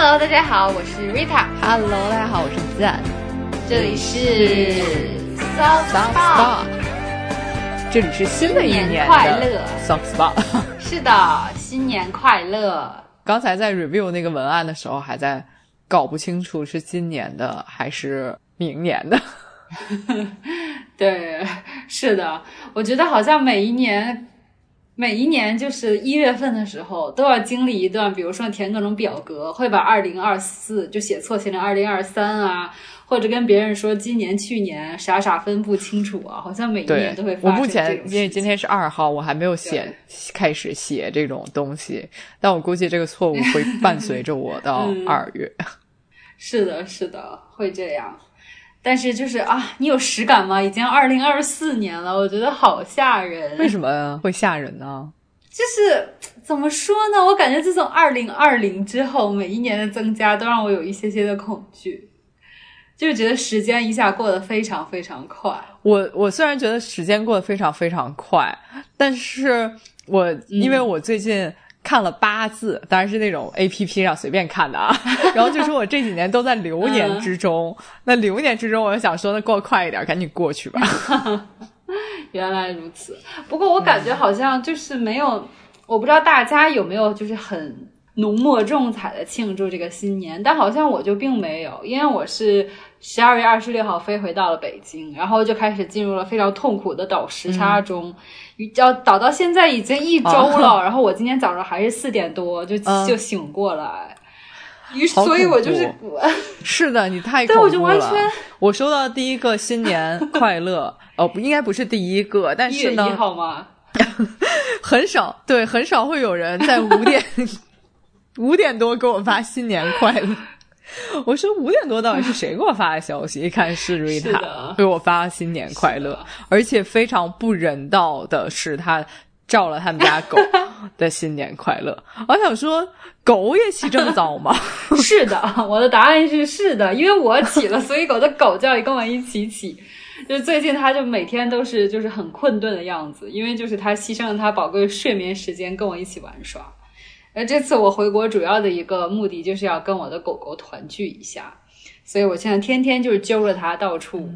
Hello，大家好，我是 Rita。Hello，大家好，我是赞。这里是 Soft。Spa，这里是新的一年快乐 Soft Spa。是的，新年快乐！刚才在 review 那个文案的时候，还在搞不清楚是今年的还是明年的。对，是的，我觉得好像每一年，每一年就是一月份的时候，都要经历一段，比如说填各种表格，会把二零二四就写错，写成二零二三啊，或者跟别人说今年、去年傻傻分不清楚啊，好像每一年都会，我发生这目前因为今天是二号，我还没有写开始写这种东西，但我估计这个错误会伴随着我到 嗯二月。是的，是的，会这样。但是就是啊，你有实感吗？已经二零二四年了，我觉得好吓人。为什么会吓人呢？就是怎么说呢？我感觉自从二零二零之后，每一年的增加都让我有一些些的恐惧，就是觉得时间一下过得非常非常快。我我虽然觉得时间过得非常非常快，但是我因为我最近看了八字，当然是那种 A P P 上随便看的啊，然后就说我这几年都在流年之中，那流年之中，我就想说，那过快一点，赶紧过去吧。原来如此，不过我感觉好像就是没有，我不知道大家有没有就是很浓墨重彩的庆祝这个新年，但好像我就并没有，因为我是十二月二十六号飞回到了北京，然后就开始进入了非常痛苦的倒时差中，要倒到现在已经一周了，然后我今天早上还是四点多就、嗯就醒过来，于是所以我就是恐 是的，你太对恐怖了。我就完全我收到第一个新年 快乐，哦，不应该不是第一个，但一月一是呢，号吗？很少，对，很少会有人在五点五点多给我发新年快乐。我说五点多到底是谁给我发的消息？一看是是 Rita 的给我发新年快乐，而且非常不人道的是，他照了他们家狗的新年快乐。我想说，狗也起这么早吗？是的，我的答案是是的，因为我起了，所以狗的狗叫也跟我一起起。就是最近，它就每天都是就是很困顿的样子，因为就是它牺牲了它宝贵的睡眠时间跟我一起玩耍。而这次我回国主要的一个目的就是要跟我的狗狗团聚一下，所以我现在天天就是揪着它到处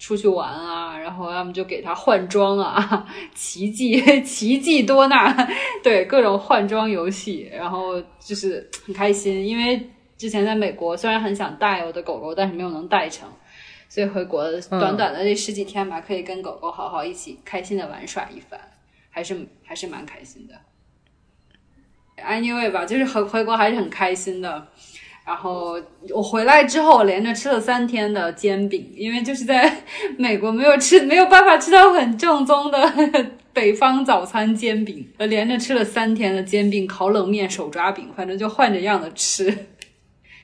出去玩啊，然后要么就给它换装啊，奇迹 奇迹多纳，对各种换装游戏，然后就是很开心，因为之前在美国虽然很想带我的狗狗，但是没有能带成，所以回国短短的这十几天吧，可以跟狗狗好好一起开心的玩耍一番，还是还是蛮开心的。Anyway 吧，就是回回国还是很开心的。然后我回来之后，我连着吃了三天的煎饼，因为就是在 美国没有吃，没有办法吃到很正宗的 北方早餐煎饼，我连着吃了三天的煎饼、烤冷面、手抓饼，反正就换着样的吃，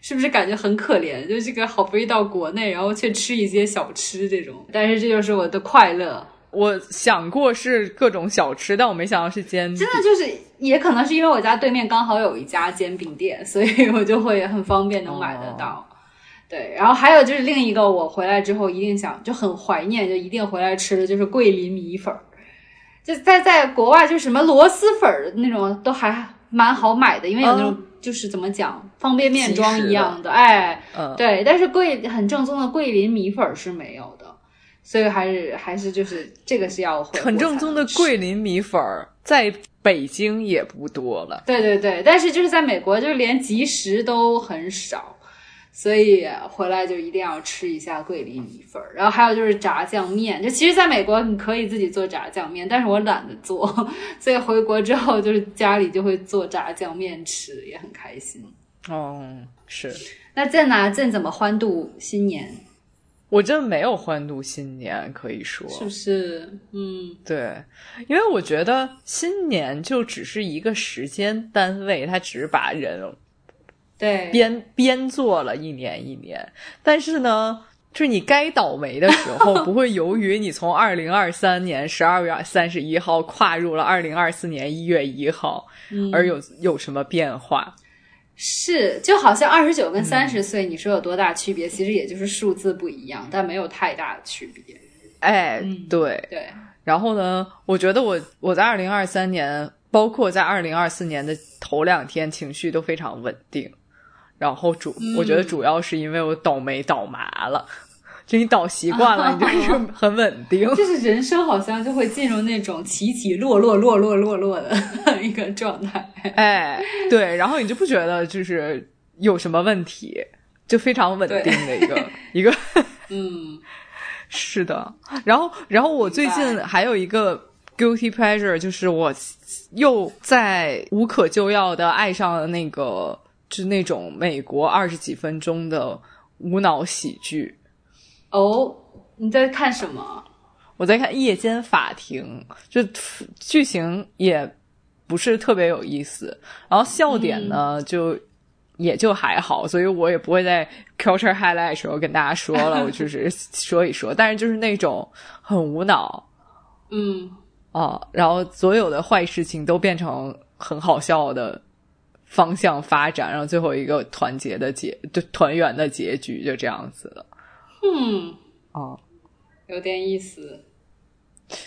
是不是感觉很可怜？就这个好不容易到国内，然后却吃一些小吃这种，但是这就是我的快乐。我想过是各种小吃，但我没想到是煎饼。真的就是，也可能是因为我家对面刚好有一家煎饼店，所以我就会很方便能买得到。对，然后还有就是另一个，我回来之后一定想就很怀念，就一定回来吃的就是桂林米粉儿。就在在国外，就什么螺蛳粉儿那种都还蛮好买的，因为有那种、就是怎么讲方便面装一样的，哎，嗯，对。但是桂很正宗的桂林米粉儿是没有的，所以还是还是就是这个是要回很正宗的桂林米粉儿，在北京也不多了。对对对，但是就是在美国，就是连即食都很少，所以回来就一定要吃一下桂林米粉儿。然后还有就是炸酱面，就其实在美国你可以自己做炸酱面，但是我懒得做，所以回国之后就是家里就会做炸酱面吃，也很开心。哦，是那郑呢？郑怎么欢度新年？我真没有欢度新年，可以说是不是？嗯，对，因为我觉得新年就只是一个时间单位，它只是把人对，编编做了一年一年，但是呢。就是你该倒霉的时候，不会由于你从二零二三年十二月三十一号跨入了二零二四年一月一号，而有有什么变化？是，就好像二十九跟三十岁，你说有多大区别？其实也就是数字不一样，但没有太大的区别。哎，嗯对。对，然后呢，我觉得我我在二零二三年，包括在二零二四年的头两天，情绪都非常稳定。然后主，我觉得主要是因为我倒霉倒麻了。就你倒习惯了，你就是很稳定。就是人生好像就会进入那种起起落落、落落落落的一个状态。哎，对，然后你就不觉得就是有什么问题，就非常稳定的一个 一个。嗯，是的。然后，然后我最近还有一个 guilty pleasure，就是我又在无可救药的爱上了那个，就是那种美国二十几分钟的无脑喜剧。哦，你在看什么？我在看《夜间法庭》，就剧情也不是特别有意思，然后笑点呢就也就还好，所以我也不会在 Culture Highlight 时候跟大家说了，我就是说一说。但是就是那种很无脑，嗯，啊，然后所有的坏事情都变成很好笑的方向发展，然后最后一个团结的结，就团圆的结局就这样子了。嗯，哦，有点意思，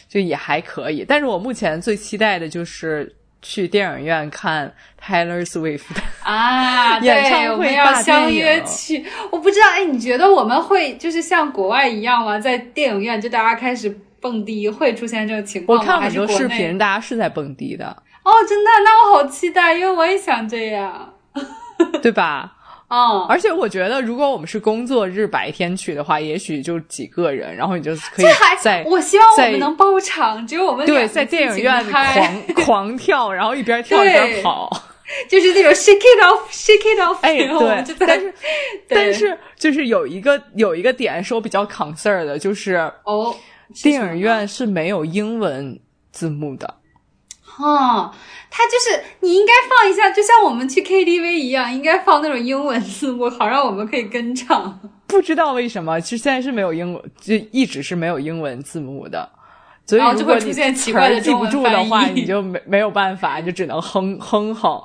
就也还可以。但是我目前最期待的就是去电影院看 Taylor Swift 啊，演唱会，我们要相约去。我不知道，哎，你觉得我们会就是像国外一样吗？在电影院就大家开始蹦迪，会出现这种情况吗？我看很多视频，大家是在蹦迪的。哦，真的？那我好期待，因为我也想这样，对吧？嗯，而且我觉得，如果我们是工作日白天去的话，也许就几个人，然后你就可以在。我希望我们能包场，只有我们对在电影院狂狂跳，然后一边跳一边跑，就是那种 shake it off，shake it off。哎，对，但是 但是就是有一个有一个点是我比较 concern 的，就是哦，电影院是没有英文字幕的。哦，他就是你应该放一下，就像我们去 KTV 一样，应该放那种英文字幕，好让我们可以跟唱。不知道为什么，其实现在是没有英文，就一直是没有英文字幕的，所以如果你奇怪的记不住的话，你就没没有办法，就只能哼哼哼。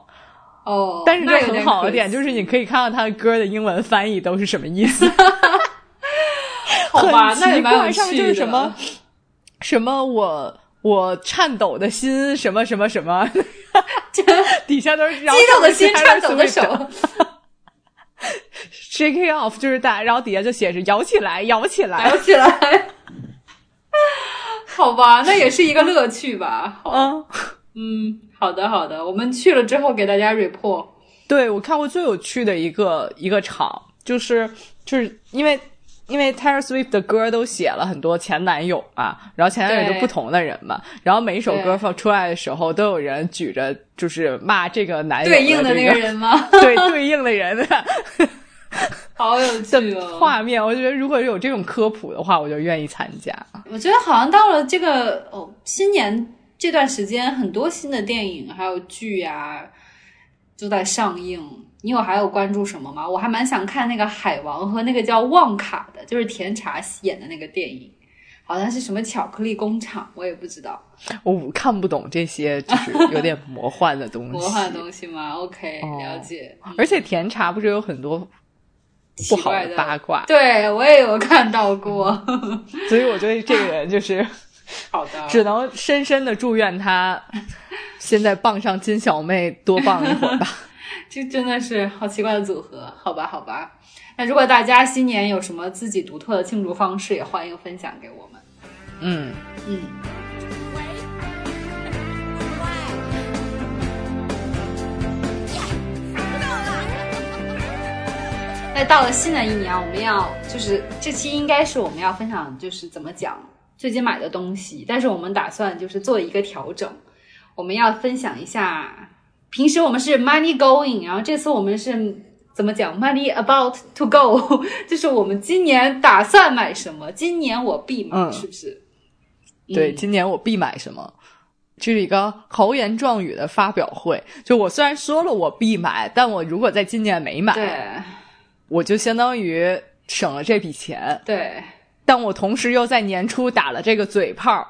哦，但是这很好的点就是你可以看到他的歌的英文翻译都是什么意思。好吧，那奇怪，上面就是什么什么我。我颤抖的心，什么什么什么，底下都是激动的心，颤抖的手，shake it off 就是大，然后底下就写着摇起来，摇起来，摇起来。好吧，那也是一个乐趣吧。嗯嗯，好的好的，我们去了之后给大家 report。对我看过最有趣的一个一个场，就是就是因为。因为 Taylor Swift 的歌都写了很多前男友嘛，然后前男友就不同的人嘛，然后每一首歌放出来的时候，都有人举着就是骂这个男友对应的那个人吗？对，对应的人，好有趣哦！画面，我觉得如果有这种科普的话，我就愿意参加。我觉得好像到了这个哦新年这段时间，很多新的电影还有剧呀都在上映。你有还有关注什么吗？我还蛮想看那个海王和那个叫旺卡的，就是甜茶演的那个电影，好像是什么巧克力工厂，我也不知道。我看不懂这些，就是有点 魔幻的东西。魔幻东西吗？OK，了解。而且甜茶不是有很多不好的八卦？对我也有看到过。所以我觉得这个人就是好的，只能深深的祝愿他 现在傍上金小妹多傍一会儿吧。这真的是好奇怪的组合，好吧，好吧。那如果大家新年有什么自己独特的庆祝方式，也欢迎分享给我们。嗯嗯。那到了新的一年，我们要就是这期应该是我们要分享，就是怎么讲最近买的东西，但是我们打算就是做一个调整，我们要分享一下。平时我们是 money going，然后这次我们是怎么讲 money about to go，就是我们今年打算买什么，今年我必买，是不是？对，今年我必买什么？这是一个豪言壮语的发表会。就我虽然说了我必买，但我如果在今年没买，我就相当于省了这笔钱。对，但我同时又在年初打了这个嘴炮。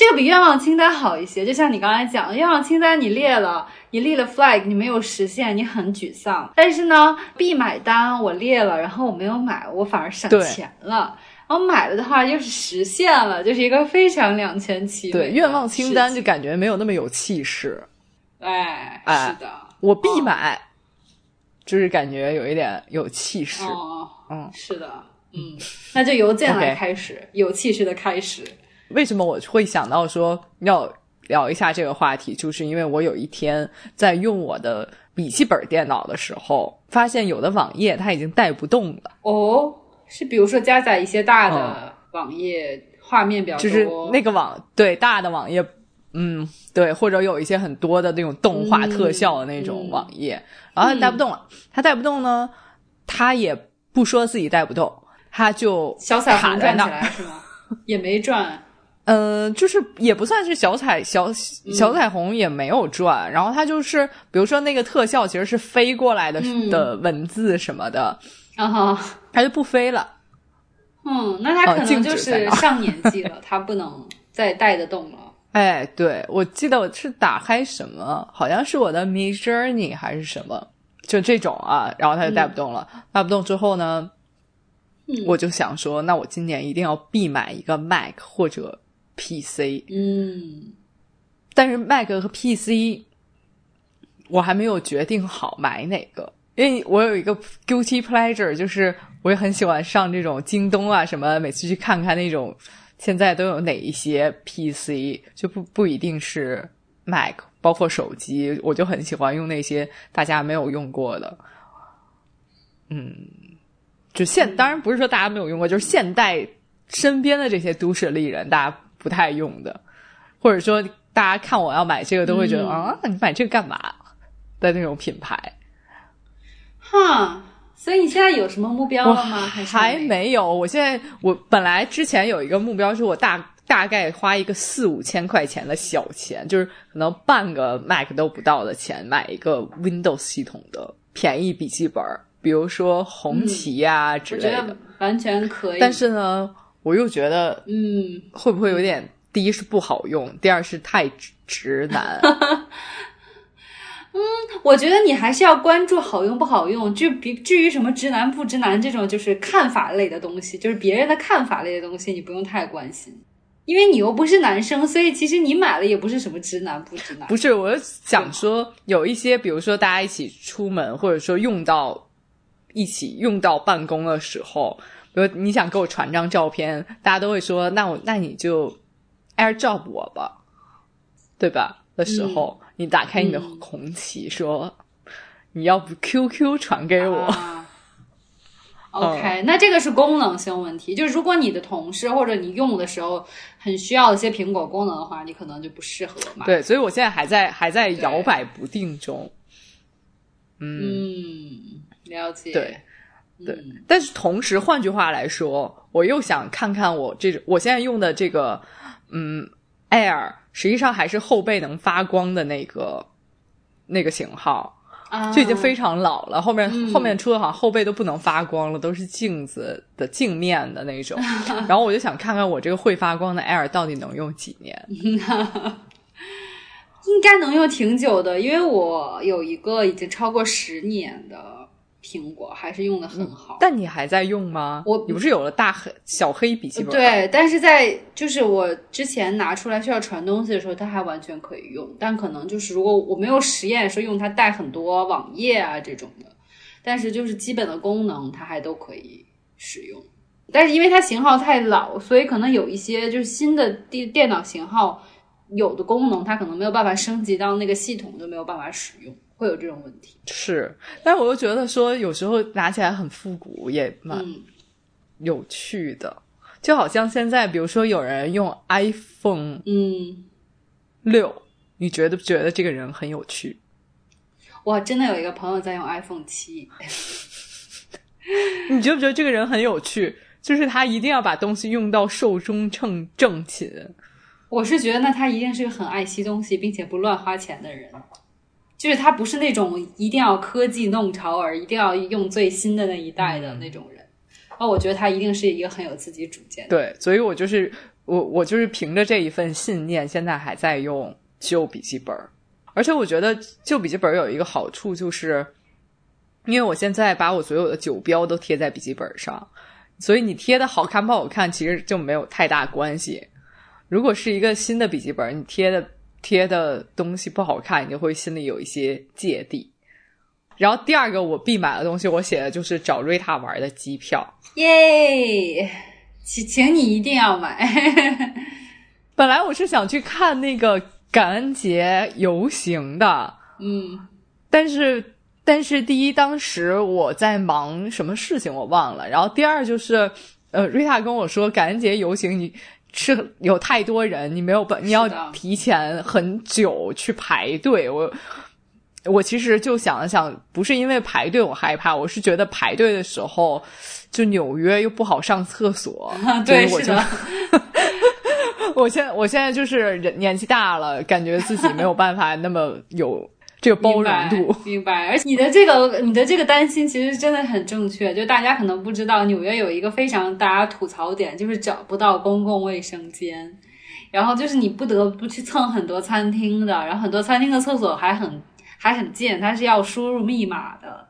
这个比愿望清单好一些，就像你刚才讲，愿望清单你列了，你立了 flag，你没有实现，你很沮丧。但是呢，必买单我列了，然后我没有买，我反而省钱了。然后买了的话又是实现了，就是一个非常两全其美。对，愿望清单就感觉没有那么有气势。哎，是的，我必买。就是感觉有一点有气势。哦，嗯，是的，嗯，那就由这来开始有气势的开始。为什么我会想到说要聊一下这个话题？就是因为我有一天在用我的笔记本电脑的时候，发现有的网页它已经带不动了，哦，是比如说加载一些大的网页，画面比较就是那个网对大的网页，嗯，对，或者有一些很多的那种动画嗯特效的那种嗯网页，然后它带不动了。它带不动呢，它也不说自己带不动，它就小彩卡虹转起在那儿。来是吗？也没转，呃，就是也不算是小彩小嗯小彩虹也没有转，然后它就是比如说那个特效其实是飞过来的、嗯的文字什么的，然后，它就不飞了。嗯，那他可能就是上年纪了，他不能再带得动了。哎，对，我记得我是打开什么，好像是我的 Mid Journey 还是什么，就这种啊，然后它就带不动了。带不动之后呢，嗯我就想说，那我今年一定要必买一个 Mac 或者 PC。嗯。但是 Mac 和 PC 我还没有决定好买哪个，因为我有一个 guilty pleasure，就是我也很喜欢上这种京东啊什么，每次去看看那种现在都有哪一些 PC，就不不一定是 Mac，包括手机，我就很喜欢用那些大家没有用过的，嗯，就现当然不是说大家没有用过，就是现代身边的这些都市丽人大家不太用的，或者说大家看我要买这个都会觉得、嗯啊，你买这个干嘛的那种品牌。哈，所以你现在有什么目标了吗？还还没有，我现在我本来之前有一个目标，是我大大概花一个四五千块钱的小钱，就是可能半个 Mac 都不到的钱，买一个 Windows 系统的便宜笔记本，比如说红旗呀、之类的。完全可以。但是呢，我又觉得嗯，会不会有点，第一是不好用，第二是太直直男。我觉得你还是要关注好用不好用。至比至于什么直男不直男这种就是看法类的东西，就是别人的看法类的东西，你不用太关心，因为你又不是男生，所以其实你买了也不是什么直男不直男。不是，我是想说，有一些，比如说大家一起出门，或者说用到一起用到办公的时候，比如你想给我传张照片，大家都会说，那我那你就 AirDrop 我吧，对吧？的时候，你打开你的嗯红旗，说你要不 QQ 传给我，啊 OK，、那这个是功能性问题，就是如果你的同事或者你用的时候很需要一些苹果功能的话，你可能就不适合嘛。对，所以我现在还在还在摇摆不定中。嗯，了解。对，对嗯但是同时，换句话来说，我又想看看我这种我现在用的这个，嗯，Air，实际上还是后背能发光的那个那个型号，啊，就已经非常老了。后面、嗯后面出的好像后背都不能发光了，都是镜子的镜面的那种。然后我就想看看我这个会发光的 Air 到底能用几年。应该能用挺久的，因为我有一个已经超过十年的苹果，还是用的很好。但你还在用吗？我你不是有了大黑小黑笔记本？，对，但是在就是我之前拿出来需要传东西的时候，它还完全可以用，但可能就是如果我没有实验说用它带很多网页啊这种的，但是就是基本的功能它还都可以使用。但是因为它型号太老，所以可能有一些就是新的电电脑型号有的功能它可能没有办法升级到那个系统，就没有办法使用，会有这种问题。是。但是我又觉得说，有时候拿起来很复古，也蛮嗯，有趣的，就好像现在，比如说有人用 iPhone 嗯，六，你觉得不觉得这个人很有趣？哇真的有一个朋友在用 iPhone 七，你觉不觉得这个人很有趣？就是他一定要把东西用到寿终正正寝。我是觉得那他一定是个很爱惜东西，并且不乱花钱的人。就是他不是那种一定要科技弄潮儿，一定要用最新的那一代的那种人。哦，我觉得他一定是一个很有自己主见的。对，所以我就是我，我就是凭着这一份信念，现在还在用旧笔记本儿。而且我觉得旧笔记本儿有一个好处，就是因为我现在把我所有的酒标都贴在笔记本上，所以你贴的好看不好看，其实就没有太大关系。如果是一个新的笔记本，你贴的贴的东西不好看，你就会心里有一些芥蒂。然后第二个我必买的东西，我写的就是找瑞塔玩的机票。耶，请请你一定要买。本来我是想去看那个感恩节游行的，嗯，但是但是第一，当时我在忙什么事情我忘了，然后第二就是，呃，瑞塔跟我说感恩节游行你。是有太多人，你没有办，你要提前很久去排队。我我其实就想了想，不是因为排队我害怕，我是觉得排队的时候，就纽约又不好上厕所，对，我就。我现在我现在就是人年纪大了，感觉自己没有办法那么有这个包容度。明白，而且你的这个你的这个担心其实真的很正确。就大家可能不知道，纽约有一个非常大家吐槽点，就是找不到公共卫生间，然后就是你不得不去蹭很多餐厅的，然后很多餐厅的厕所还很还很近，它是要输入密码的。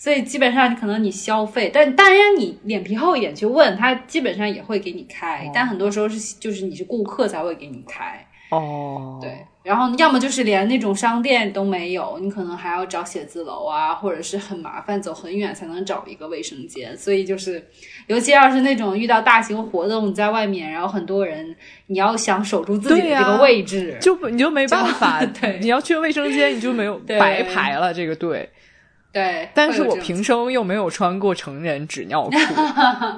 所以基本上可能你消费，但当然你脸皮厚一点去问他，基本上也会给你开。哦、但很多时候是就是你是顾客才会给你开。哦，对，然后要么就是连那种商店都没有，你可能还要找写字楼啊，或者是很麻烦，走很远才能找一个卫生间。所以就是，尤其要是那种遇到大型活动，你在外面，然后很多人，你要想守住自己的这个位置，啊、就你就没办法。对，你要去卫生间，你就没有 白排了这个队。对，但是我平生又没有穿过成人纸尿裤，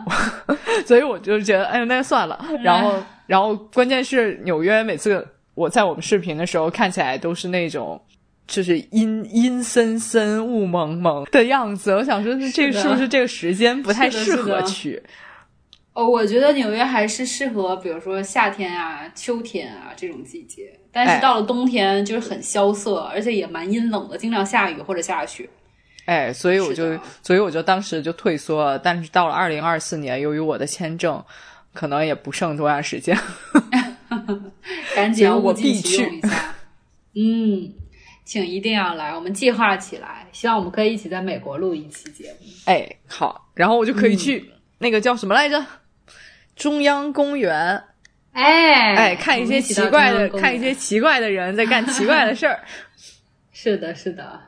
所以我就觉得，哎呀，那就算了。然后，然后关键是纽约每次我在我们视频的时候，看起来都是那种就是阴阴森森、雾蒙蒙的样子。我想说，这是不是这个时间不太适合去？哦，我觉得纽约还是适合，比如说夏天啊、秋天啊这种季节。但是到了冬天，就是很萧瑟，而且也蛮阴冷的，经常下雨或者下雪。哎，所以我就，所以我就当时就退缩了。但是到了二零二四年，由于我的签证可能也不剩多长时间，赶紧我必去。嗯，请一定要来，我们计划起来，希望我们可以一起在美国录一期节目。哎，好，然后我就可以去、嗯、那个叫什么来着？中央公园。哎哎，看一些奇怪的，看一些奇怪的人在干奇怪的事儿。是的，是的。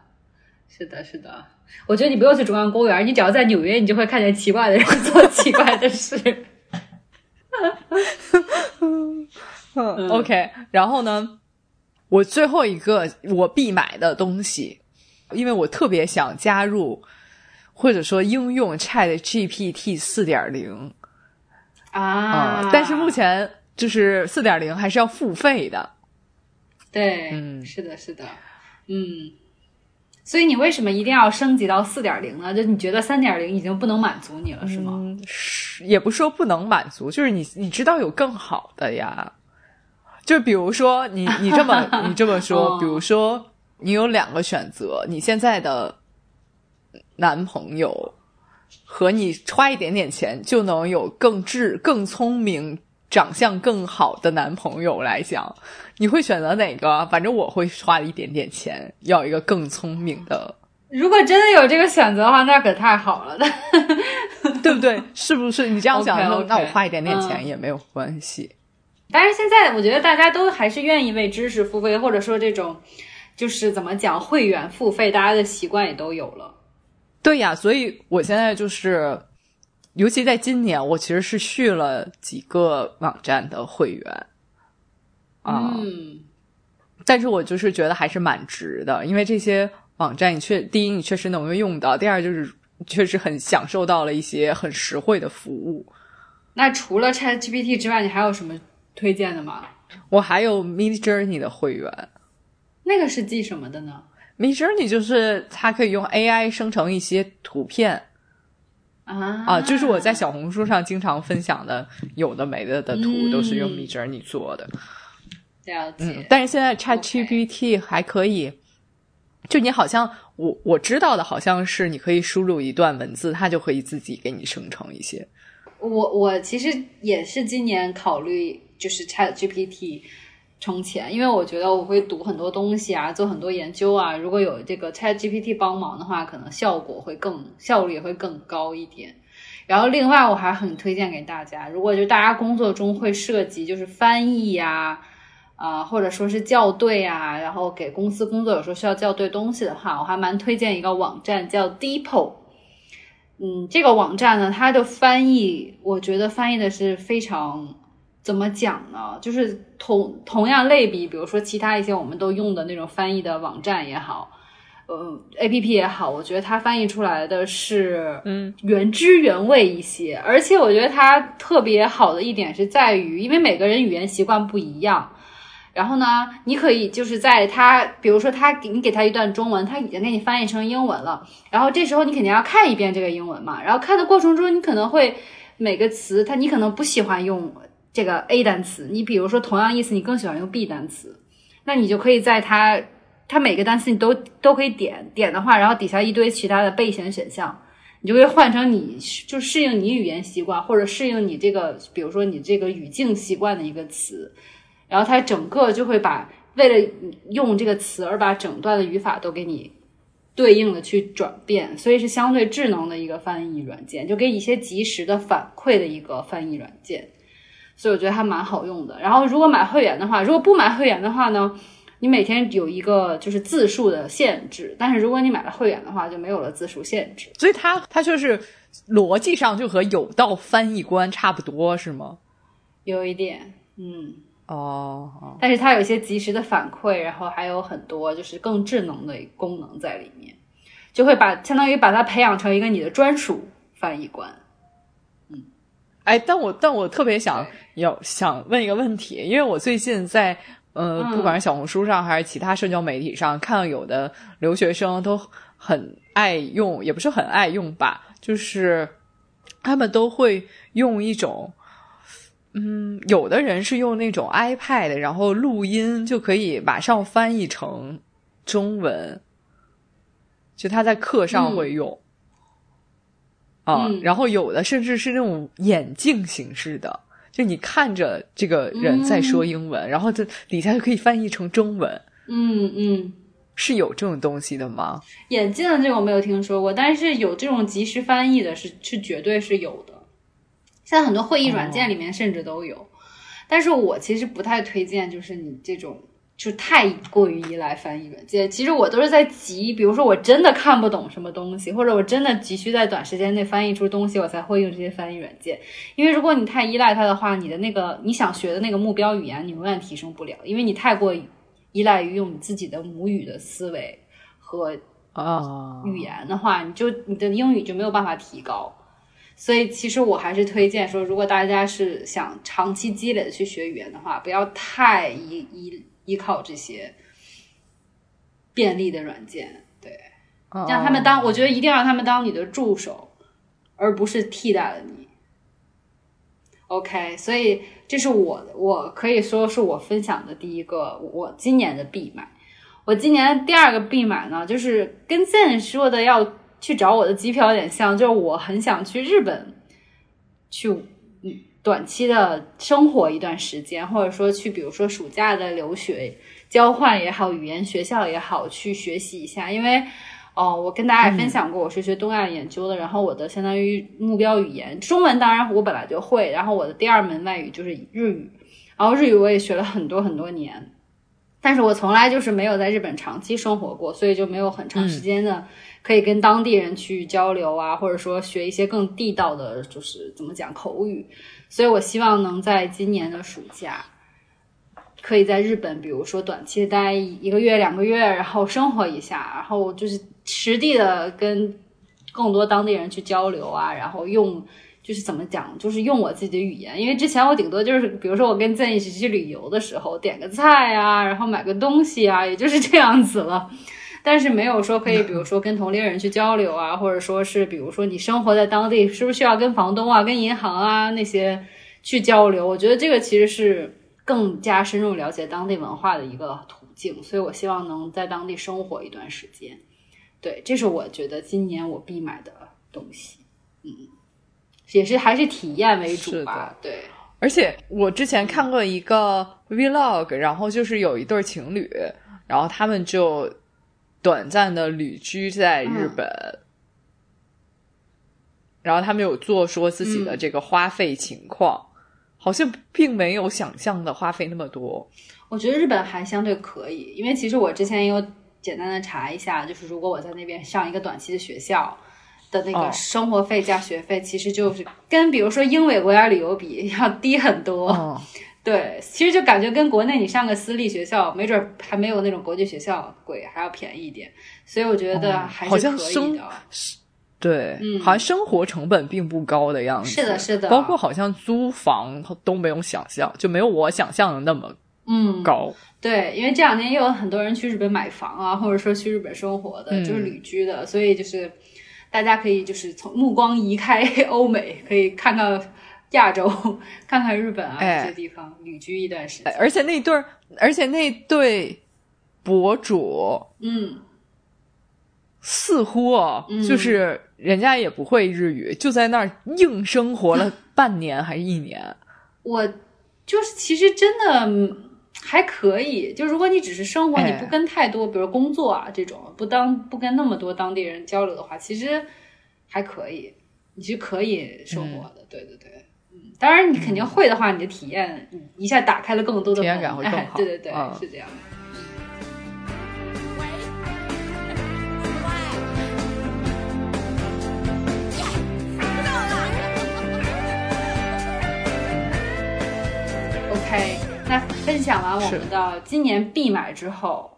是的，是的，我觉得你不用去中央公园，你只要在纽约，你就会看见奇怪的人做奇怪的事。嗯，OK，然后呢，我最后一个我必买的东西，因为我特别想加入或者说应用 Chat GPT 四点零啊、嗯，但是目前就是四点零还是要付费的。对，嗯，是的，是的，嗯。所以你为什么一定要升级到四点零呢？就你觉得三点零已经不能满足你了，是吗？嗯，是，也不说不能满足，就是你你知道有更好的呀。就比如说你你这么 你这么说，哦、比如说你有两个选择，你现在的男朋友和你花一点点钱就能有更智、更聪明、长相更好的男朋友来讲。你会选择哪个？反正我会花一点点钱，要一个更聪明的。如果真的有这个选择的话，那可太好了，对不对？是不是？你这样想那我花一点点钱也没有关系。嗯、但是现在我觉得大家都还是愿意为知识付费，或者说这种就是怎么讲会员付费，大家的习惯也都有了。对呀，所以我现在就是，尤其在今年，我其实是续了几个网站的会员。啊、嗯，但是我就是觉得还是蛮值的，因为这些网站你确第一你确实能够用到，第二就是确实很享受到了一些很实惠的服务。那除了 Chat GPT 之外，你还有什么推荐的吗？我还有 Mid Journey 的会员，那个是记什么的呢？Mid Journey 就是它可以用 AI 生成一些图片。啊啊，就是我在小红书上经常分享的有的没的的图，嗯、都是用 Mid Journey 做的。了解，嗯，但是现在 Chat GPT 还可以.就你好像我我知道的好像是你可以输入一段文字，它就可以自己给你生成一些。我我其实也是今年考虑就是 Chat GPT 充钱，因为我觉得我会读很多东西啊，做很多研究啊，如果有这个 Chat GPT 帮忙的话，可能效果会更效率也会更高一点。然后另外我还很推荐给大家，如果就大家工作中会涉及就是翻译呀、啊。或者说是校对啊，然后给公司工作有时候需要校对东西的话，我还蛮推荐一个网站叫 d e p o。嗯，这个网站呢，它的翻译我觉得翻译的是非常怎么讲呢？就是同同样类比，比如说其他一些我们都用的那种翻译的网站也好，呃，A P P 也好，我觉得它翻译出来的是嗯原汁原味一些。而且我觉得它特别好的一点是在于，因为每个人语言习惯不一样。然后呢，你可以就是在他，比如说他给你给他一段中文，他已经给你翻译成英文了。然后这时候你肯定要看一遍这个英文嘛。然后看的过程中，你可能会每个词，它你可能不喜欢用这个 A 单词，你比如说同样意思，你更喜欢用 B 单词，那你就可以在它它每个单词你都都可以点点的话，然后底下一堆其他的备选选项，你就会换成你就适应你语言习惯或者适应你这个，比如说你这个语境习惯的一个词。然后它整个就会把为了用这个词而把整段的语法都给你对应的去转变，所以是相对智能的一个翻译软件，就给一些及时的反馈的一个翻译软件，所以我觉得还蛮好用的。然后如果买会员的话，如果不买会员的话呢，你每天有一个就是字数的限制，但是如果你买了会员的话，就没有了字数限制。所以它它就是逻辑上就和有道翻译官差不多，是吗？有一点，嗯。哦，但是它有一些及时的反馈，然后还有很多就是更智能的功能在里面，就会把相当于把它培养成一个你的专属翻译官。嗯，哎，但我但我特别想要想问一个问题，因为我最近在呃，不管是小红书上还是其他社交媒体上，看到有的留学生都很爱用，也不是很爱用吧，就是他们都会用一种。嗯，有的人是用那种 iPad，然后录音就可以马上翻译成中文，就他在课上会用啊。然后有的甚至是那种眼镜形式的，就你看着这个人在说英文，然后这底下就可以翻译成中文。嗯嗯，是有这种东西的吗？眼镜的这个我没有听说过，但是有这种即时翻译的，是是绝对是有的。现在很多会议软件里面甚至都有，但是我其实不太推荐，就是你这种就太过于依赖翻译软件。其实我都是在急，比如说我真的看不懂什么东西，或者我真的急需在短时间内翻译出东西，我才会用这些翻译软件。因为如果你太依赖它的话，你的那个你想学的那个目标语言，你永远提升不了，因为你太过依赖于用你自己的母语的思维和啊语言的话，你就你的英语就没有办法提高。所以，其实我还是推荐说，如果大家是想长期积累的去学语言的话，不要太依依依靠这些便利的软件，对，让他们当，我觉得一定要让他们当你的助手，而不是替代了你。OK，所以这是我我可以说是我分享的第一个我今年的必买。我今年第二个必买呢，就是跟 Zen 说的要。去找我的机票有点像，就是我很想去日本，去嗯短期的生活一段时间，或者说去比如说暑假的留学交换也好，语言学校也好，去学习一下。因为哦，我跟大家也分享过，我是学东亚研究的，然后我的相当于目标语言中文，当然我本来就会，然后我的第二门外语就是日语，然后日语我也学了很多很多年，但是我从来就是没有在日本长期生活过，所以就没有很长时间的。可以跟当地人去交流啊，或者说学一些更地道的，就是怎么讲口语。所以我希望能在今年的暑假，可以在日本，比如说短期待一个月、两个月，然后生活一下，然后就是实地的跟更多当地人去交流啊，然后用就是怎么讲，就是用我自己的语言。因为之前我顶多就是，比如说我跟郑一起去旅游的时候，点个菜啊，然后买个东西啊，也就是这样子了。但是没有说可以，比如说跟同龄人去交流啊，或者说是，比如说你生活在当地，是不是需要跟房东啊、跟银行啊那些去交流？我觉得这个其实是更加深入了解当地文化的一个途径。所以我希望能在当地生活一段时间。对，这是我觉得今年我必买的东西。嗯，也是还是体验为主吧。对，而且我之前看过一个 vlog，然后就是有一对情侣，然后他们就。短暂的旅居在日本，然后他们有做说自己的这个花费情况，好像并没有想象的花费那么多。我觉得日本还相对可以，因为其实我之前也有简单的查一下，就是如果我在那边上一个短期的学校的那哦。个生活费加学费，其实就是跟比如说英美国家旅游比要低很多。嗯，对，其实就感觉跟国内你上个私立学校，没准儿还没有那种国际学校贵，还要便宜一点。所以我觉得还是可以像生的。对，嗯好像生活成本并不高的样子。是的是的包括好像租房都没有想象，就没有我想象的那么嗯，高。对，因为这两年也有很多人去日本买房啊，或者说去日本生活的，嗯就是旅居的，所以就是大家可以就是从目光移开 欧美，可以看看亚洲，看看日本啊、哎这些地方旅居一段时间。而且那对儿，而且那对博主嗯，似乎哦，嗯就是人家也不会日语，就在那儿硬生活了 半年还是一年。我就是其实真的嗯还可以，就如果你只是生活，哎你不跟太多，比如工作啊这种，不当不跟那么多当地人交流的话，其实还可以，你是可以生活的。对对对。嗯，当然，你肯定会的话，你的体验嗯一下打开了更多的体验感会更好哎对对对，嗯是这样的。OK，那分享完我们的今年必买之后，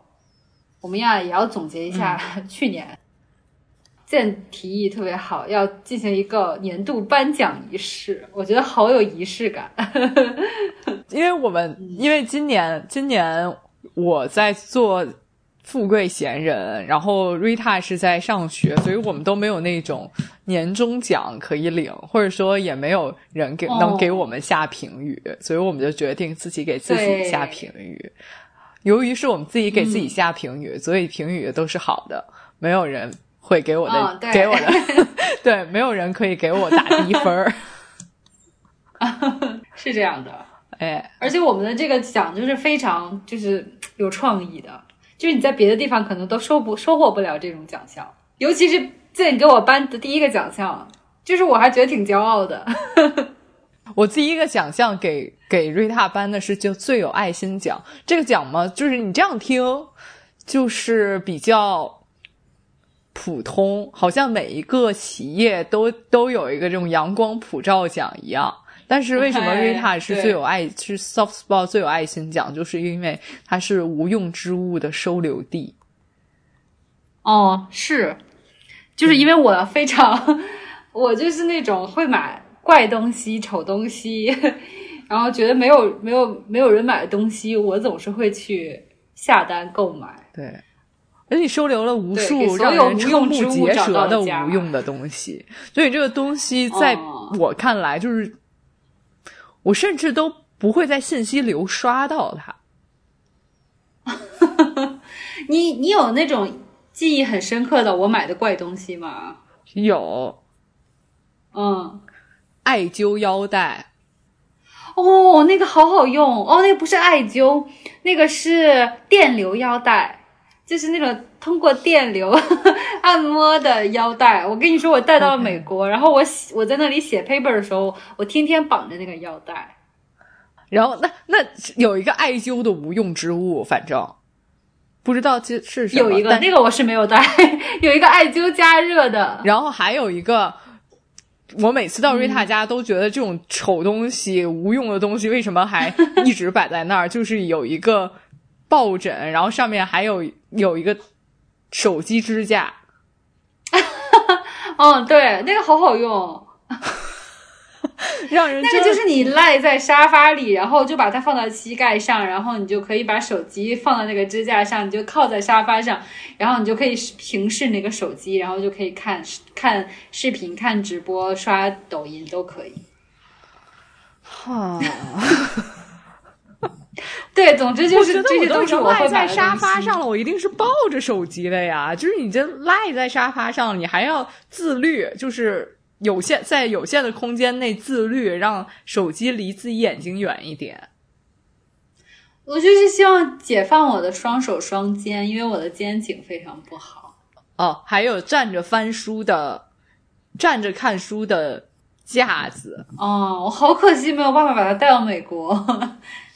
我们要也要总结一下嗯 去年。建提议特别好，要进行一个年度颁奖仪式，我觉得好有仪式感。因为我们因为今年今年我在做富贵闲人，然后瑞塔是在上学，所以我们都没有那种年终奖可以领，或者说也没有人给哦能给我们下评语，所以我们就决定自己给自己下评语。由于是我们自己给自己下评语，所以评语都是好的，没有人会给我的、哦对给我的，对，没有人可以给我打低分儿。是这样的，哎，而且我们的这个奖就是非常就是有创意的，就是你在别的地方可能都收不收获不了这种奖项，尤其是建给我颁的第一个奖项，就是我还觉得挺骄傲的。我第一个奖项给给瑞塔颁的是就最有爱心奖。这个奖嘛，就是你这样听，就是比较普通，好像每一个企业都都有一个这种阳光普照奖一样。但是为什么哎瑞塔是最有爱是 Soft Spot 最有爱心奖，就是因为它是无用之物的收留地。哦，是，就是因为我非常，我就是那种会买怪东西、丑东西，然后觉得没有没有没有人买的东西，我总是会去下单购买。对，而且你收留了无数让人瞠目结舌的无用的东西，所以这个东西在哦我看来，就是、我甚至都不会在信息流刷到它。你你有那种记忆很深刻的我买的怪东西吗？有。嗯，艾灸腰带，哦，那个好好用。哦，那个不是艾灸，那个是电流腰带，就是那种通过电流 按摩的腰带。我跟你说，我带到了美国然后我写我在那里写 paper 的时候，我天天绑着那个腰带。然后那那有一个艾灸的无用之物，反正不知道这是什么。有一个那个我是没有带，有一个艾灸加热的。然后还有一个，我每次到瑞塔家都觉得这种丑东西、无用的东西，为什么还一直摆在那儿？就是有一个抱枕，然后上面还有有一个手机支架。嗯，对，那个好好用。让人那个就是你赖在沙发里，然后就把它放到膝盖上，然后你就可以把手机放到那个支架上，你就靠在沙发上，然后你就可以平视那个手机，然后就可以看看视频、看直播、刷抖音都可以。哈，对，总之就是这些我都是我赖在沙发上了，我一定是抱着手机的呀。就是你这赖在沙发上，你还要自律，就是有限在有限的空间内自律，让手机离自己眼睛远一点。我就是希望解放我的双手双肩，因为我的肩颈非常不好。哦，还有站着翻书的、站着看书的架子。哦，我好可惜没有办法把它带到美国。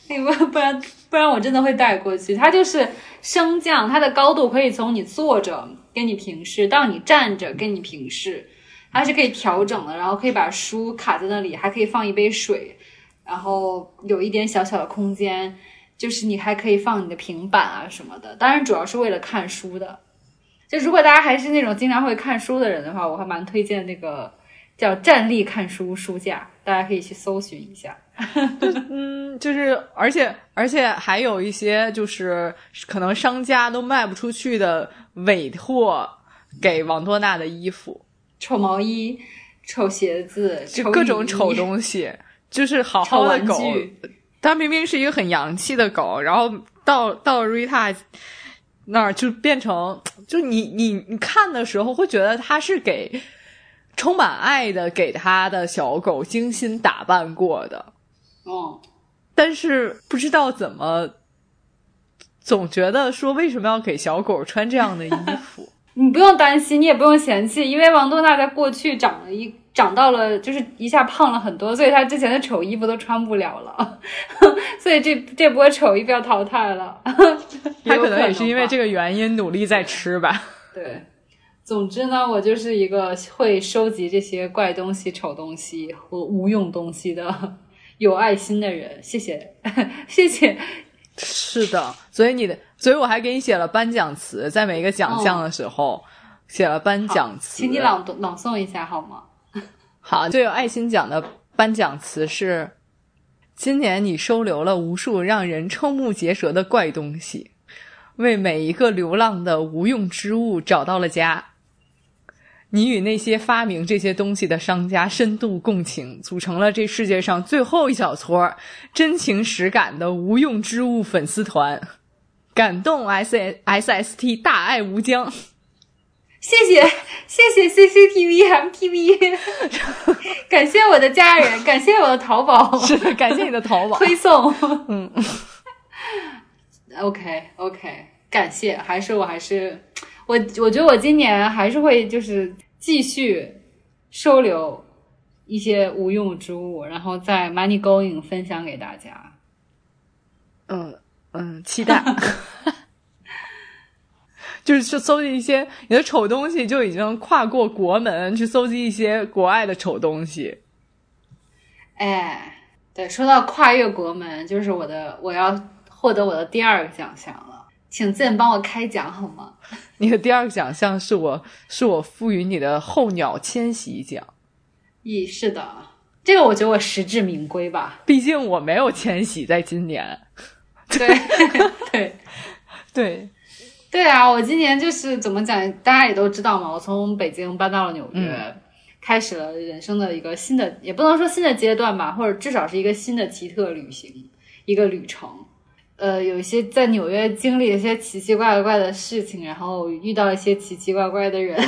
因为不然不然我真的会带过去。它就是升降，它的高度可以从你坐着给你平视到你站着给你平视，它是可以调整的。然后可以把书卡在那里，还可以放一杯水，然后有一点小小的空间，就是你还可以放你的平板啊什么的。当然主要是为了看书的。就如果大家还是那种经常会看书的人的话，我还蛮推荐那个叫站立看书书架，大家可以去搜寻一下。嗯，就是而且而且还有一些就是可能商家都卖不出去的委托给王多娜的衣服，丑毛衣、丑鞋子、就各种丑东西，就是好 好的狗，它明明是一个很洋气的狗，然后到到 Rita 那儿就变成，就你你你看的时候会觉得它是给充满爱的给他的小狗精心打扮过的，哦，但是不知道怎么，总觉得说为什么要给小狗穿这样的衣服？你不用担心，你也不用嫌弃，因为王多娜在过去长了一长到了，就是一下胖了很多，所以她之前的丑衣服都穿不了了，所以这这波丑衣服要淘汰了。他可能也是因为。这个原因努力在吃吧。对，总之呢，我就是一个会收集这些怪东西、丑东西和无用东西的 有爱心的人。谢谢，谢谢。是的，所以你的，所以我还给你写了颁奖词，在每一个奖项的时候、写了颁奖词。请你朗读朗诵一下好吗？好，最有爱心奖的颁奖词是：今年你收留了无数让人瞠目结舌的怪东西，为每一个流浪的无用之物找到了家。你与那些发明这些东西的商家深度共情，组成了这世界上最后一小撮真情实感的无用之物粉丝团，感动 S S S T 大爱无疆。谢谢谢谢 CCTV MTV，感谢我的家人，感谢我的淘宝 是的，感谢你的淘宝。推送。嗯，OK OK，感谢，还是我还是我，我觉得我今年还是会就是继续收留一些无用之物，然后在 Money Going 分享给大家。嗯嗯，期待。就是去搜集一些你的丑东西，就已经跨过国门去搜集一些国外的丑东西。哎，对，说到跨越国门，就是我的我要获得我的第二个奖项了，请自己帮我开奖好吗？你的第二个奖项是我是我赋予你的候鸟迁徙奖，咦，是的，这个我觉得我实至名归吧。毕竟我没有迁徙在今年。对对 对，对啊，我今年就是怎么讲，大家也都知道嘛，我从北京搬到了纽约，嗯开始了人生的一个新的，也不能说新的阶段吧，或者至少是一个新的奇特旅行，一个旅程。呃，有一些在纽约经历一些奇奇怪怪的事情，然后遇到一些奇奇怪怪的人，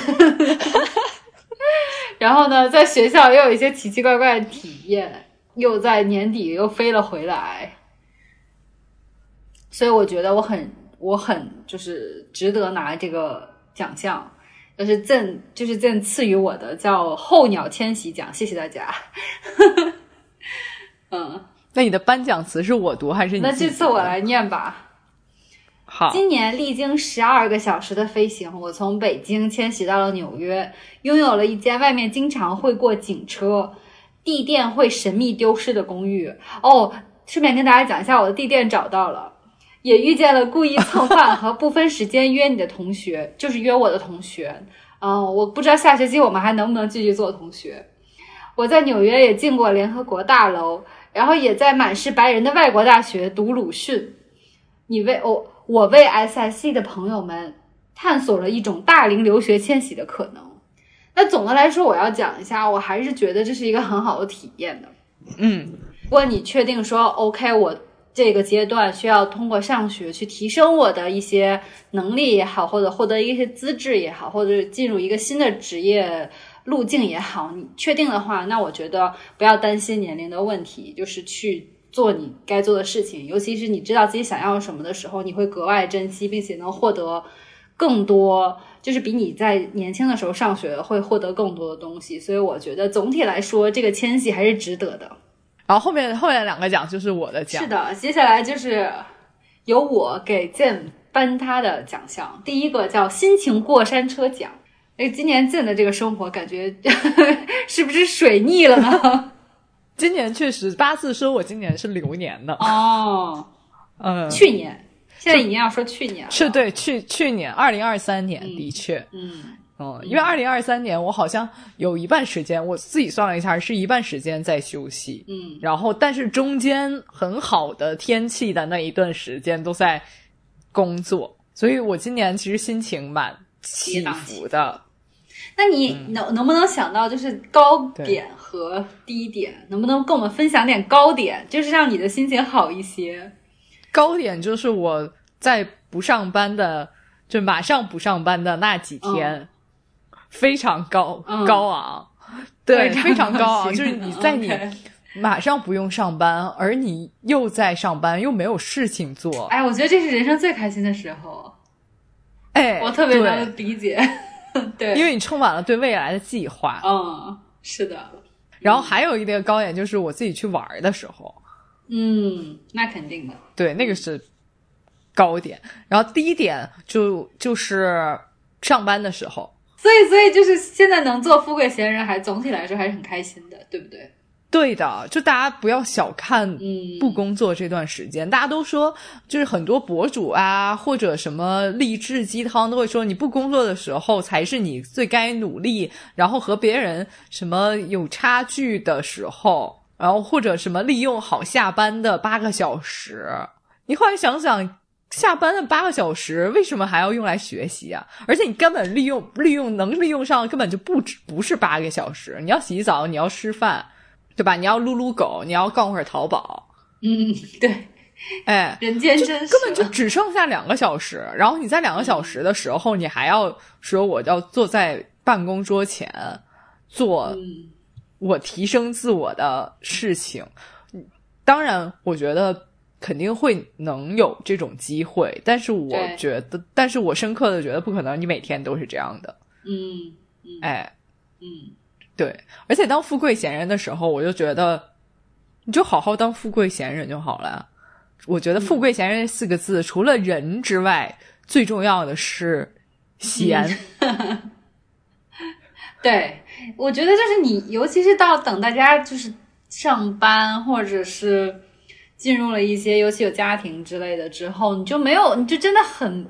然后呢，在学校又有一些奇奇怪怪的体验，又在年底又飞了回来，所以我觉得我很我很就是值得拿这个奖项，就是赠就是赠赐予我的叫候鸟迁徙奖，谢谢大家。嗯，那你的颁奖词是我读还是你那？这次我来念吧。好，今年历经十二个小时的飞行，我从北京迁徙到了纽约，拥有了一间外面经常会过警车、地垫会神秘丢失的公寓。哦，顺便跟大家讲一下，我的地垫找到了，也遇见了故意蹭饭和不分时间约你的同学，就是约我的同学。嗯、我不知道下学期我们还能不能继续做同学。我在纽约也进过联合国大楼，然后也在满是白人的外国大学读鲁迅。你为我、我为 SSC 的朋友们探索了一种大龄留学迁徙的可能。那总的来说，我要讲一下，我还是觉得这是一个很好的体验的。嗯，如果你确定说 OK，我这个阶段需要通过上学去提升我的一些能力也好，或者获得一些资质也好，或者是进入一个新的职业路径也好，你确定的话，那我觉得不要担心年龄的问题，就是去做你该做的事情。尤其是你知道自己想要什么的时候，你会格外珍惜，并且能获得更多，就是比你在年轻的时候上学会获得更多的东西。所以我觉得总体来说，这个迁徙还是值得的。然后后面后面两个奖就是我的奖是，的，接下来就是由我给 Jim 颁他的奖项，第一个叫心情过山车奖。哎，今年见的这个生活感觉 是不是水逆了呢？今年确实八字说我今年是流年的，哦，嗯，去年，现在已经要说去年了。是对去去年二零二三年的确，嗯，嗯，因为二零二三年我好像有一半时间，我自己算了一下，是一半时间在休息，嗯然后但是中间很好的天气的那一段时间都在工作，所以我今年其实心情蛮起伏的。那你嗯。能、能不能想到，就是高点和低点，能不能跟我们分享点高点，就是让你的心情好一些？高点就是我在不上班的，就马上不上班的那几天，非常高、嗯。高昂，对，非常高昂，行就是你 在你马上不用上班，而你又在上班，又没有事情做，哎，我觉得这是人生最开心的时候，哎，我特别能理解。对，因为你充满了对未来的计划。嗯，是的，然后还有一个高点就是我自己去玩的时候，嗯，那肯定的。对，那个是高点。然后低点就就是上班的时候，所以，所以就是现在能做富贵闲人，还总体来说还是很开心的，对不对？对的，就大家不要小看嗯不工作这段时间。大家都说，就是很多博主啊，或者什么励志鸡汤都会说，你不工作的时候才是你最该努力，然后和别人什么有差距的时候，然后或者什么利用好下班的八个小时。你后来想想。下班的八个小时为什么还要用来学习啊？而且你根本利用利用能利用上根本就不止不是八个小时。你要洗澡，你要吃饭，对吧？你要撸撸狗，你要逛会儿淘宝，嗯，对，哎，人间真实，根本就只剩下两个小时。然后你在两个小时的时候，你还要说我要坐在办公桌前做嗯我提升自我的事情。当然，我觉得肯定会能有这种机会，但是我觉得，但是我深刻的觉得不可能，你每天都是这样的。嗯嗯哎，嗯，对，而且当富贵闲人的时候，我就觉得你就好好当富贵闲人就好了。我觉得“富贵闲人”四个字，除了人之外，最重要的是闲。对，我觉得就是你，尤其是到等大家就是上班或者是进入了一些，尤其有家庭之类的之后，你就没有，你就真的很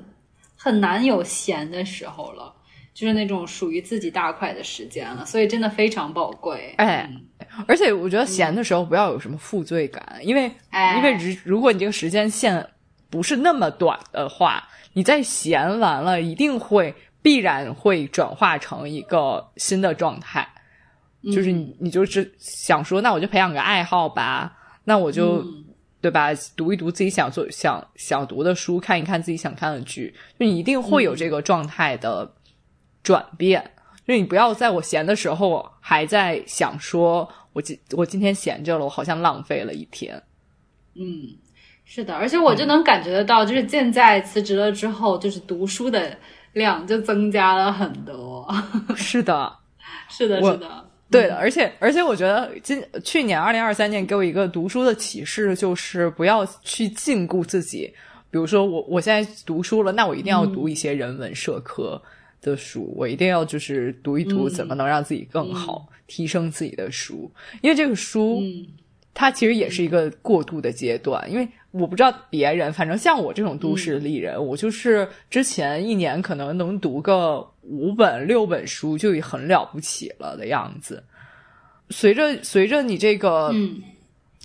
很难有闲的时候了，就是那种属于自己大块的时间了，所以真的非常宝贵。哎嗯。而且我觉得闲的时候不要有什么负罪感，因为哎。因为如如果你这个时间线不是那么短的话，你在闲完了一定会必然会转化成一个新的状态，就是你你就是想说，那我就培养个爱好吧，那我就、嗯。对吧，读一读自己想做想想读的书，看一看自己想看的剧，就你一定会有这个状态的转变。就你不要在我闲的时候还在想说，我今我今天闲着了，我好像浪费了一天。嗯，是的，而且我就能感觉得到，就是现在辞职了之后，就是读书的量就增加了很多。是的，是的，是的，对的，而且而且我觉得今去年二零二三年给我一个读书的启示，就是不要去禁锢自己。比如说我我现在读书了，那我一定要读一些人文社科的书，我一定要就是读一读怎么能让自己更好，提升自己的书。因为这个书，嗯。它其实也是一个过渡的阶段，因为我不知道别人，反正像我这种都市丽人，我就是之前一年可能能读个五本六本书就已很了不起了的样子。随着随着你这个嗯。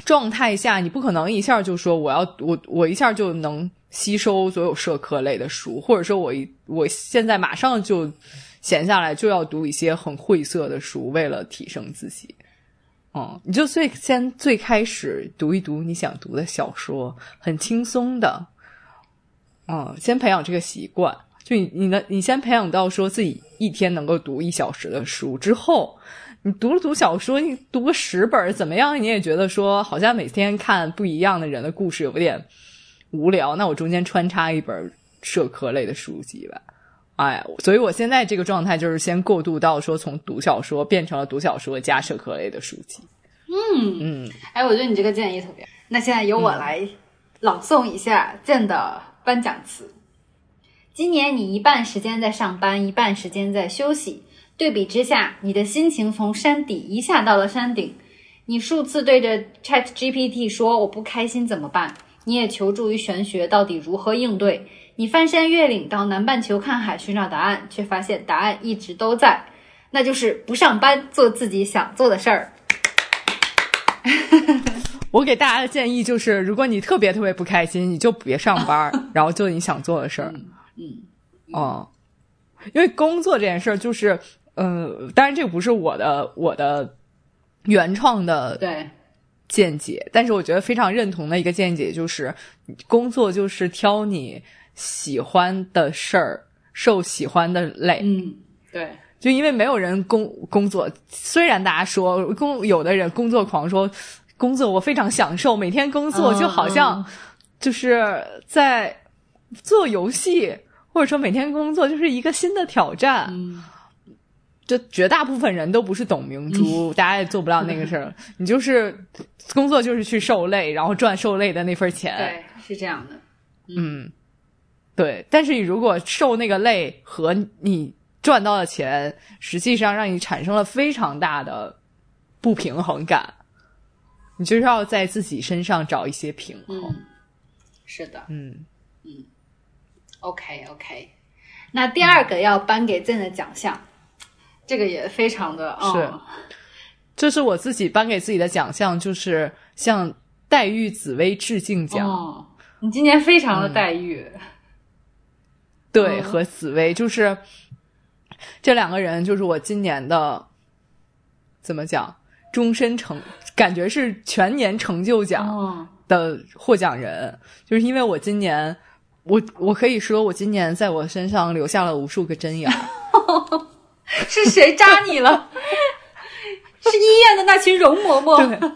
状态下，你不可能一下就说我要我我一下就能吸收所有社科类的书，或者说我一我现在马上就闲下来就要读一些很晦涩的书，为了提升自己。嗯，你就最先最开始读一读你想读的小说，很轻松的，嗯，先培养这个习惯。就你你能你先培养到说自己一天能够读一小时的书之后，你读了读小说，你读个十本怎么样？你也觉得说好像每天看不一样的人的故事有点无聊，那我中间穿插一本社科类的书籍吧。哎，所以我现在这个状态就是先过渡到说从读小说变成了读小说加社科类的书籍。嗯，嗯，哎，我觉得你这个建议特别好。那现在由我来朗诵一下剑的颁奖词。今年你一半时间在上班，一半时间在休息。对比之下，你的心情从山底一下到了山顶。你数次对着 Chat GPT 说“我不开心怎么办”，你也求助于玄学，到底如何应对？你翻山越岭到南半球看海寻找答案，却发现答案一直都在，那就是不上班，做自己想做的事儿。我给大家的建议就是，如果你特别特别不开心，你就别上班，然后做你想做的事儿。嗯，哦，因为工作这件事儿就是，呃，当然这个不是我的我的原创的对，见解，但是我觉得非常认同的一个见解就是，工作就是挑你喜欢的事儿，受喜欢的累。嗯，对，就因为没有人工工作，虽然大家说工有的人工作狂说工作我非常享受，每天工作嗯就好像就是在做游戏，或者说每天工作就是一个新的挑战。嗯，就绝大部分人都不是董明珠，大家也做不到那个事儿。你就是工作就是去受累，然后赚受累的那份钱。对，是这样的。嗯，对。但是你如果受那个累和你赚到的钱，实际上让你产生了非常大的不平衡感，你就是要在自己身上找一些平衡。嗯，是的。嗯 OK OK，那第二个要颁给朕的奖项，这个也非常的是嗯这是我自己颁给自己的奖项，就是向黛玉、紫薇致敬奖。哦，你今年非常的黛玉。对，嗯和紫薇就是这两个人，就是我今年的怎么讲，终身成，感觉是全年成就奖哦，的获奖人，就是因为我今年，我我可以说我今年在我身上留下了无数个针眼儿，是谁扎你了？是医院的那群容嬷嬷。对。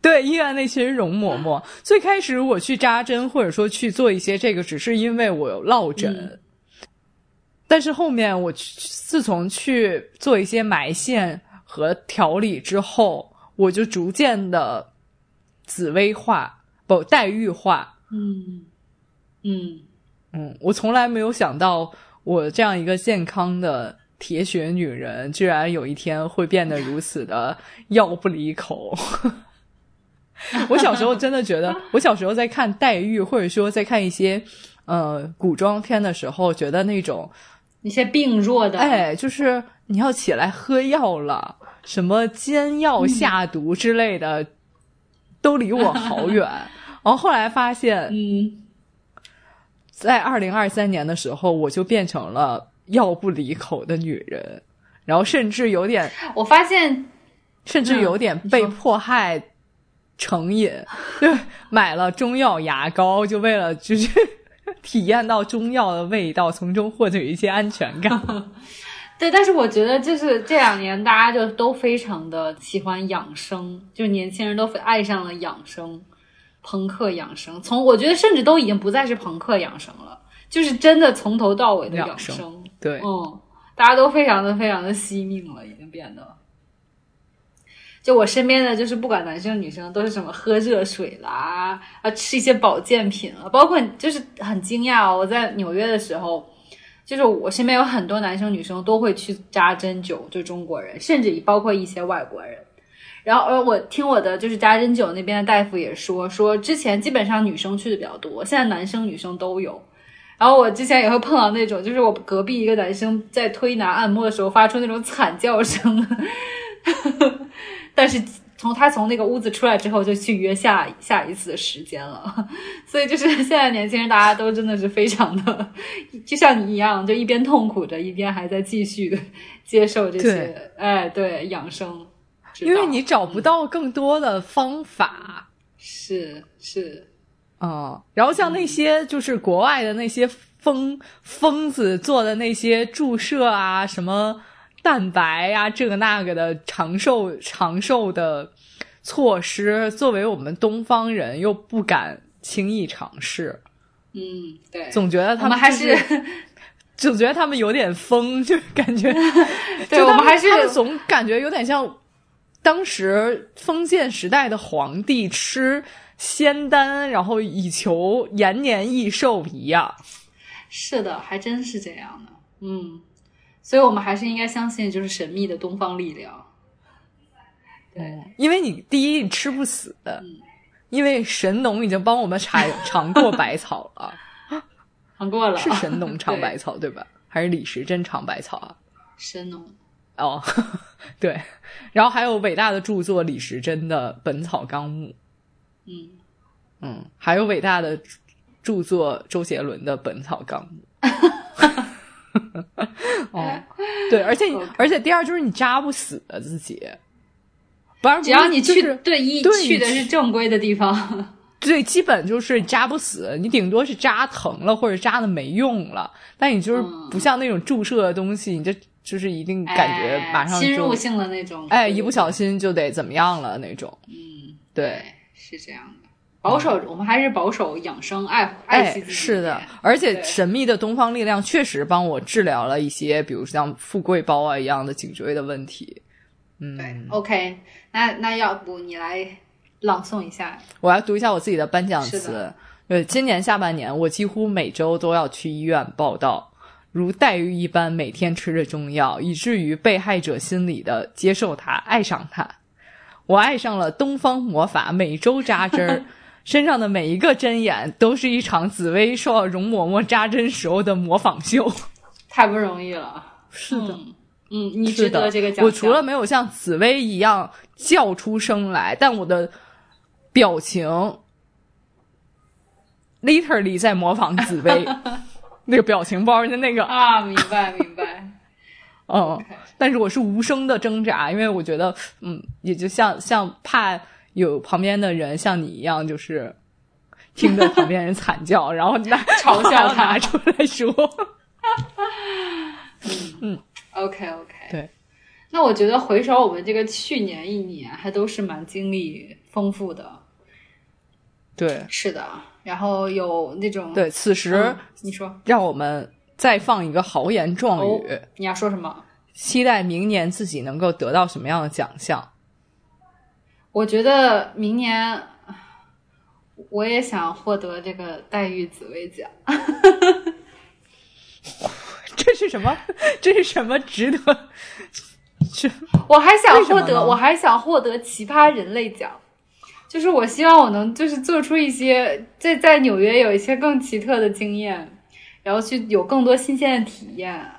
对医院那群容嬷嬷，最开始我去扎针或者说去做一些这个，只是因为我有落枕。嗯但是后面我去自从去做一些埋线和调理之后，我就逐渐的紫薇化，不黛玉化。嗯嗯，嗯，我从来没有想到，我这样一个健康的铁血女人，居然有一天会变得如此的药不离口。我小时候真的觉得，我小时候在看黛玉，或者说在看一些呃古装片的时候，觉得那种一些病弱的，哎，就是你要起来喝药了，什么煎药下毒之类的，都离我好远。然后后来发现，嗯，在二零二三年的时候，我就变成了药不离口的女人，然后甚至有点，我发现甚至有点被迫害成瘾，对，买了中药牙膏，就为了就是 体验到中药的味道，从中获取一些安全感。对，但是我觉得就是这两年大家就都非常的喜欢养生，就年轻人都爱上了养生，朋克养生。从我觉得甚至都已经不再是朋克养生了，就是真的从头到尾的养生。对，嗯，大家都非常的非常的惜命了，已经变得。就我身边的，就是不管男生女生，都是什么喝热水啦，啊吃一些保健品了，包括就是很惊讶哦，我在纽约的时候，就是我身边有很多男生女生都会去扎针灸，就中国人，甚至包括一些外国人。然后，而我听我的就是扎针灸那边的大夫也说，说之前基本上女生去的比较多，现在男生女生都有。然后我之前也会碰到那种，就是我隔壁一个男生在推拿按摩的时候发出那种惨叫声，但是从他从那个屋子出来之后，就去约下下一次的时间了。所以就是现在年轻人，大家都真的是非常的，就像你一样，就一边痛苦着，一边还在继续的接受这些对，哎，对，养生。因为你找不到更多的方法。是是，嗯，然后像那些就是国外的那些疯疯子做的那些注射啊，什么蛋白啊，这个那个的长寿长寿的措施，作为我们东方人又不敢轻易尝试，嗯，对，总觉得他我们还是 总觉得他们有点疯，就感觉 对我们还是总感觉有点像当时封建时代的皇帝吃仙丹，然后以求延年益寿一样。是的，还真是这样的。嗯，所以我们还是应该相信，就是神秘的东方力量。对，因为你第一你吃不死，嗯因为神农已经帮我们尝尝过百草了，尝过了，是神农尝百对草对吧？还是李时珍尝百草啊？神农。哦，对，然后还有伟大的著作李时珍的《本草纲目》，嗯，嗯，还有伟大的著作周杰伦的《本草纲目》。哦，对，而且 而且第二就是你扎不死的自己，不然只要你去、就是对一对去的是正规的地方，对，基本就是扎不死，你顶多是扎疼了或者扎的没用了，但你就是嗯。不像那种注射的东西，你这就是一定感觉马上侵入性的那种，哎，一不小，心就得怎么样了那种。嗯，对，对，是这样的。保守，我们还是保守养生，爱爱惜哎，自己。是的，而且神秘的东方力量确实帮我治疗了一些，比如像富贵包啊一样的颈椎的问题。对嗯，，OK，那那要不你来朗诵一下？我要读一下我自己的颁奖词。呃，今年下半年，我几乎每周都要去医院报道，如黛玉一般每天吃着中药，以至于被害者心理的接受它，爱上它。我爱上了东方魔法，每周扎针儿，身上的每一个针眼都是一场紫薇受到容嬷嬷扎针时候的模仿秀。太不容易了。是的，嗯，嗯你值得这个奖项。我除了没有像紫薇一样叫出声来，但我的表情 literally 在模仿紫薇 那个表情包的那个，啊，明白明白。嗯但是我是无声的挣扎，因为我觉得，嗯，也就像像怕有旁边的人像你一样，就是听着旁边人惨叫，然后拿 嘲笑他。拿出来说，嗯。OK OK，对，那我觉得回首我们这个去年一年，还都是蛮经历丰富的。对。是的，然后有那种对，此时。嗯你说。让我们再放一个豪言壮哦语，，你要说什么？期待明年自己能够得到什么样的奖项。我觉得明年我也想获得这个黛玉紫薇奖。这是什么？这是什么值得？是 我还想获得，我还想获得奇葩人类奖，就是我希望我能就是做出一些在在纽约有一些更奇特的经验，然后去有更多新鲜的体验，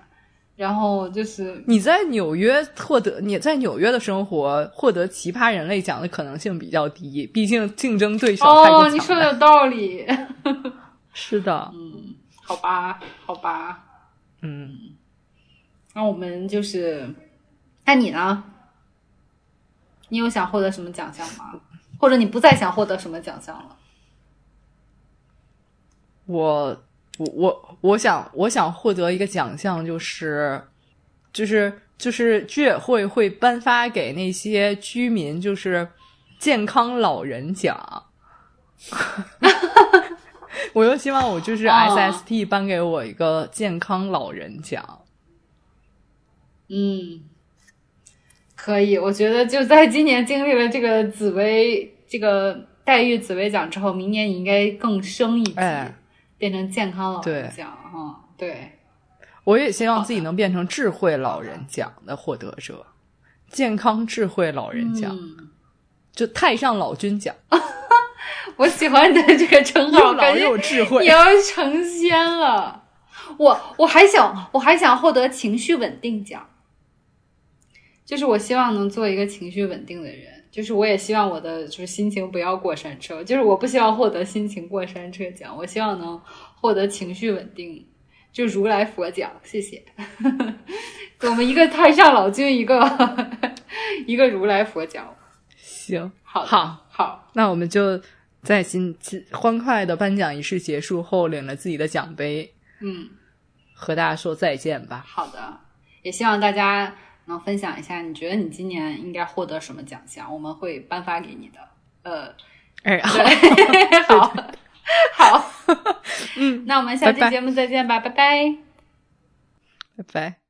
然后就是你在纽约获得你在纽约的生活获得奇葩人类奖的可能性比较低，毕竟竞争对手太过哦，你说的。有道理，是的，嗯好吧，好吧，嗯，那我们就是，那你呢？你有想获得什么奖项吗？或者你不再想获得什么奖项了？我我我我想我想获得一个奖项，就是就是就是居委会会颁发给那些居民，就是健康老人奖。我又希望我就是哦 SST 颁给我一个健康老人奖。嗯，可以，我觉得就在今年经历了这个紫薇这个黛玉紫薇奖之后，明年你应该更升一级，哎变成健康老人奖哈、对，我也希望自己能变成智慧老人奖的获得者，健康智慧老人奖，嗯，就太上老君奖，我喜欢你的这个称号，又老感觉又智慧。你。要成仙了。我我还想我还想获得情绪稳定奖，就是我希望能做一个情绪稳定的人，就是我也希望我的就是心情不要过山车，就是我不希望获得心情过山车奖，我希望能获得情绪稳定，就如来佛奖，谢谢。我们一个太上老君，一个一个如来佛奖，行，好好，好，那我们就在今今欢快的颁奖仪式结束后，领了自己的奖杯，嗯。和大家说再见吧。好的，也希望大家能分享一下，你觉得你今年应该获得什么奖项，我们会颁发给你的。呃，哎，好，好，好，嗯，那我们下期节目再见吧，拜拜拜拜。